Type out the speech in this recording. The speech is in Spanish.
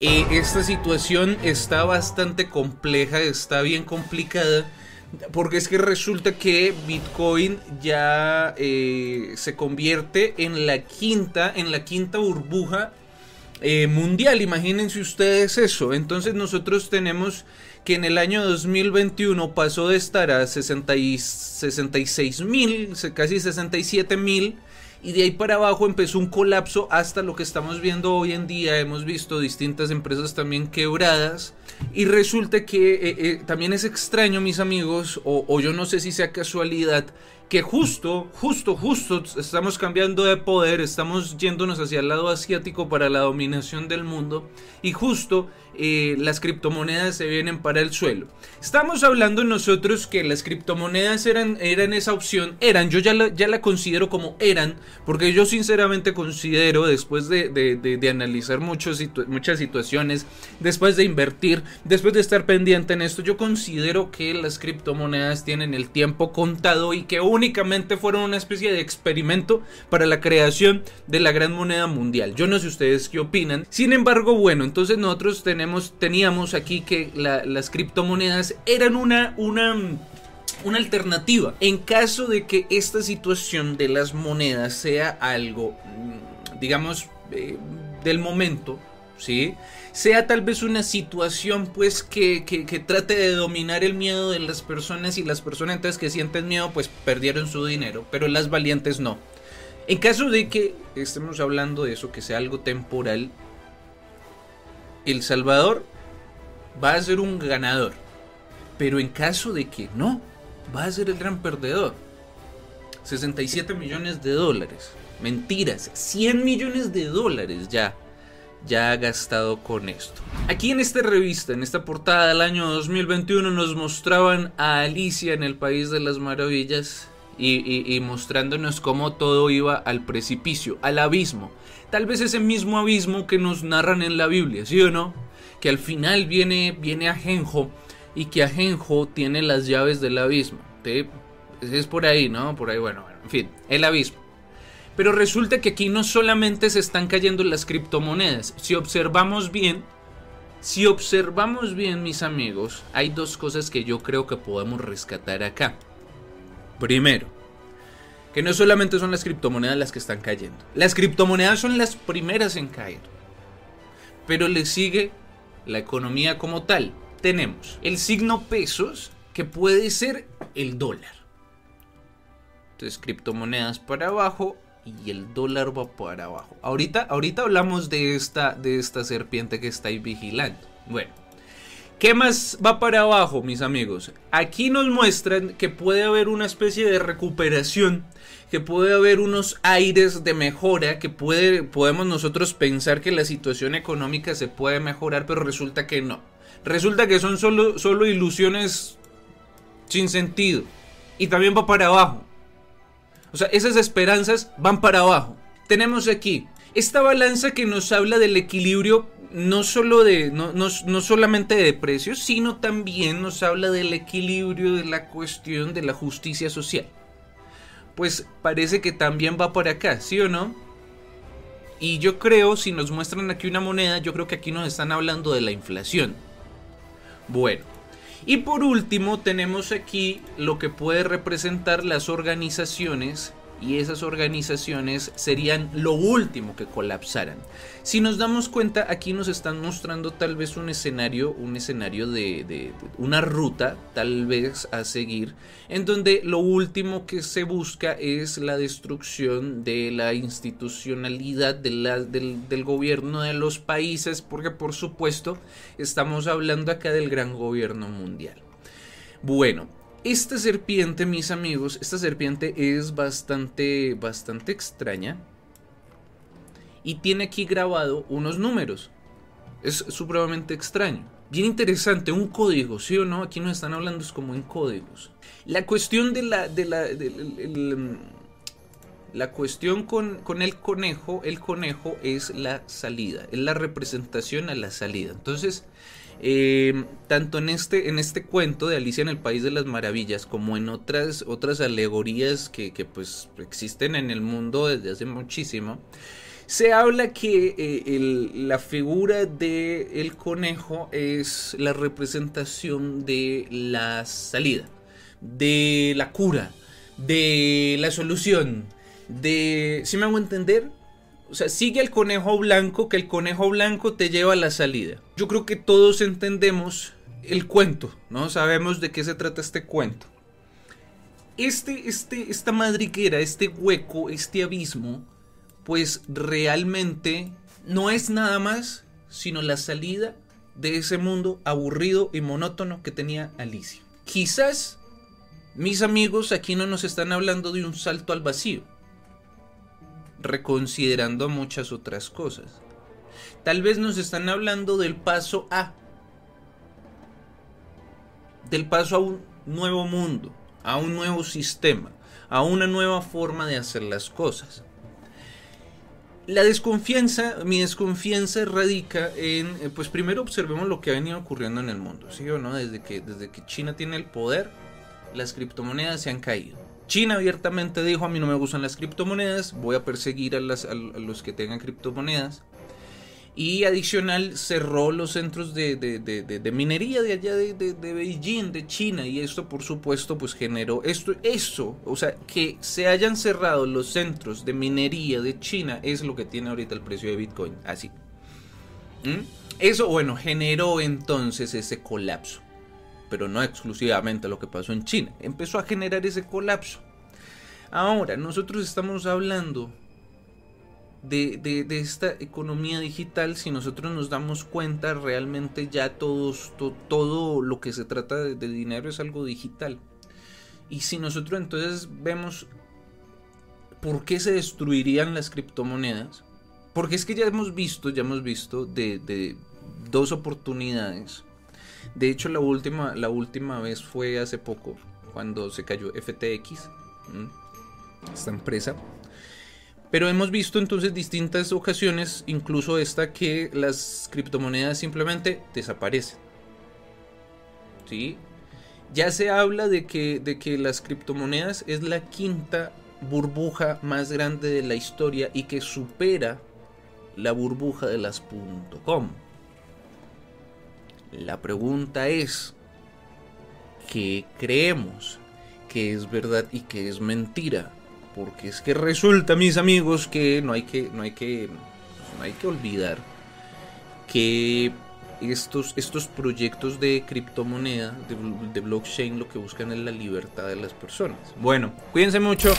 Eh, esta situación está bastante compleja, está bien complicada, porque es que resulta que Bitcoin ya eh, se convierte en la quinta, en la quinta burbuja eh, mundial. Imagínense ustedes eso. Entonces nosotros tenemos que en el año 2021 pasó de estar a 60 66 mil, casi 67 mil y de ahí para abajo empezó un colapso hasta lo que estamos viendo hoy en día. Hemos visto distintas empresas también quebradas y resulta que eh, eh, también es extraño, mis amigos, o, o yo no sé si sea casualidad, que justo, justo, justo estamos cambiando de poder, estamos yéndonos hacia el lado asiático para la dominación del mundo y justo eh, las criptomonedas se vienen para el suelo. Estamos hablando nosotros que las criptomonedas eran, eran esa opción, eran, yo ya la, ya la considero como eran, porque yo sinceramente considero, después de, de, analizar muchos, muchas situaciones, después de invertir, después de estar pendiente en esto, yo considero que las criptomonedas tienen el tiempo contado y que únicamente fueron una especie de experimento para la creación de la gran moneda mundial. Yo no sé ustedes qué opinan. Sin embargo, bueno, entonces nosotros teníamos aquí que las criptomonedas eran una alternativa. En caso de que esta situación de las monedas sea algo, mm, digamos, eh, del momento, ¿sí? sea tal vez una situación pues que, que, trate de dominar el miedo de las personas y las personas entonces que sienten miedo pues perdieron su dinero, pero las valientes no. En caso de que estemos hablando de eso, que sea algo temporal, el Salvador va a ser un ganador. Pero en caso de que no, va a ser el gran perdedor. 67 millones de dólares. Mentiras, 100 millones de dólares ya. Ya ha gastado con esto. Aquí en esta revista, en esta portada del año 2021, nos mostraban a Alicia en el País de las Maravillas y, mostrándonos cómo todo iba al precipicio, al abismo tal vez ese mismo abismo que nos narran en la Biblia, ¿sí o no? Que al final viene, viene Ajenjo y que Ajenjo tiene las llaves del abismo. Es por ahí, ¿no? Por ahí, bueno, en fin, el abismo. Pero resulta que aquí no solamente se están cayendo las criptomonedas. Si observamos bien, si observamos bien, mis amigos, hay dos cosas que yo creo que podemos rescatar acá. Primero, que no solamente son las criptomonedas las que están cayendo. Las criptomonedas son las primeras en caer. Pero le sigue la economía como tal. Tenemos el signo pesos, que puede ser el dólar. Entonces, criptomonedas para abajo y el dólar va para abajo. Ahorita, ahorita hablamos de esta, de esta serpiente que está ahí vigilando. Bueno, ¿Qué más va para abajo, mis amigos? Aquí nos muestran que puede haber una especie de recuperación, que puede haber unos aires de mejora, que puede, podemos nosotros pensar que la situación económica se puede mejorar, pero resulta que no. Resulta que son solo, solo ilusiones sin sentido. Y también va para abajo. O sea, esas esperanzas van para abajo. Tenemos aquí esta balanza que nos habla del equilibrio no solo de no, no, solamente de precios, sino también nos habla del equilibrio de la cuestión de la justicia social. Pues parece que también va por acá, ¿sí o no? Y yo creo, si nos muestran aquí una moneda, yo creo que aquí nos están hablando de la inflación. Bueno, y por último tenemos aquí lo que puede representar las organizaciones y esas organizaciones serían lo último que colapsaran. Si nos damos cuenta, aquí nos están mostrando tal vez un escenario, un escenario de, una ruta tal vez a seguir, en donde lo último que se busca es la destrucción de la institucionalidad del, gobierno de los países, porque por supuesto estamos hablando acá del gran gobierno mundial. Bueno, esta serpiente, mis amigos, esta serpiente es bastante, bastante extraña. Y tiene aquí grabado unos números. Es supremamente extraño. Bien interesante, un código, ¿sí o no? Aquí nos están hablando es como en códigos. La cuestión de la... De la, la cuestión con, con, el conejo, el conejo es la salida, es la representación a la salida. Entonces, eh, tanto en este, en este cuento de Alicia en el País de las Maravillas como en otras, otras alegorías que, pues existen en el mundo desde hace muchísimo, Se habla que eh, la figura del el conejo es la representación de la salida, de la cura, de la solución, de... ¿Si me hago entender? O sea, sigue el conejo blanco, que el conejo blanco te lleva a la salida. Yo creo que todos entendemos el cuento, ¿no? Sabemos de qué se trata este cuento. Este, este, esta madriguera, este hueco, este abismo, pues realmente no es nada más sino la salida de ese mundo aburrido y monótono que tenía Alicia. Quizás mis amigos aquí no nos están hablando de un salto al vacío, reconsiderando muchas otras cosas. Tal vez nos están hablando del paso A, del paso a un nuevo mundo, a un nuevo sistema, a una nueva forma de hacer las cosas. La desconfianza, mi desconfianza radica en, eh, pues primero observemos lo que ha venido ocurriendo en el mundo, ¿sí o no? Desde que, desde que China tiene el poder, las criptomonedas se han caído. China abiertamente dijo, a mí no me gustan las criptomonedas, voy a perseguir a, los que tengan criptomonedas. Y adicional cerró los centros de, minería de allá de, Beijing, de China. Y esto por supuesto pues generó esto, eso, o sea, que se hayan cerrado los centros de minería de China es lo que tiene ahorita el precio de Bitcoin. Así. ¿Mm? Eso, bueno, generó entonces ese colapso. Pero no exclusivamente lo que pasó en China. Empezó a generar ese colapso. Ahora, nosotros estamos hablando de, esta economía digital, si nosotros nos damos cuenta, realmente ya todos, todo lo que se trata de, dinero es algo digital. Y si nosotros entonces vemos por qué se destruirían las criptomonedas, porque es que ya hemos visto, ya hemos visto de, dos oportunidades. De hecho, la última, la última vez fue hace poco, cuando se cayó FTX, esta empresa pero hemos visto entonces distintas ocasiones, incluso esta, que las criptomonedas simplemente desaparecen. ¿Sí? Ya se habla de que, de que las criptomonedas es la quinta burbuja más grande de la historia y que supera la burbuja de las .com. La pregunta es, ¿qué creemos que es verdad y que es mentira? porque es que resulta, mis amigos, que no hay que, no hay que, no hay que olvidar que estos, estos proyectos de criptomoneda, de, de blockchain, lo que buscan es la libertad de las personas. Bueno, cuídense mucho.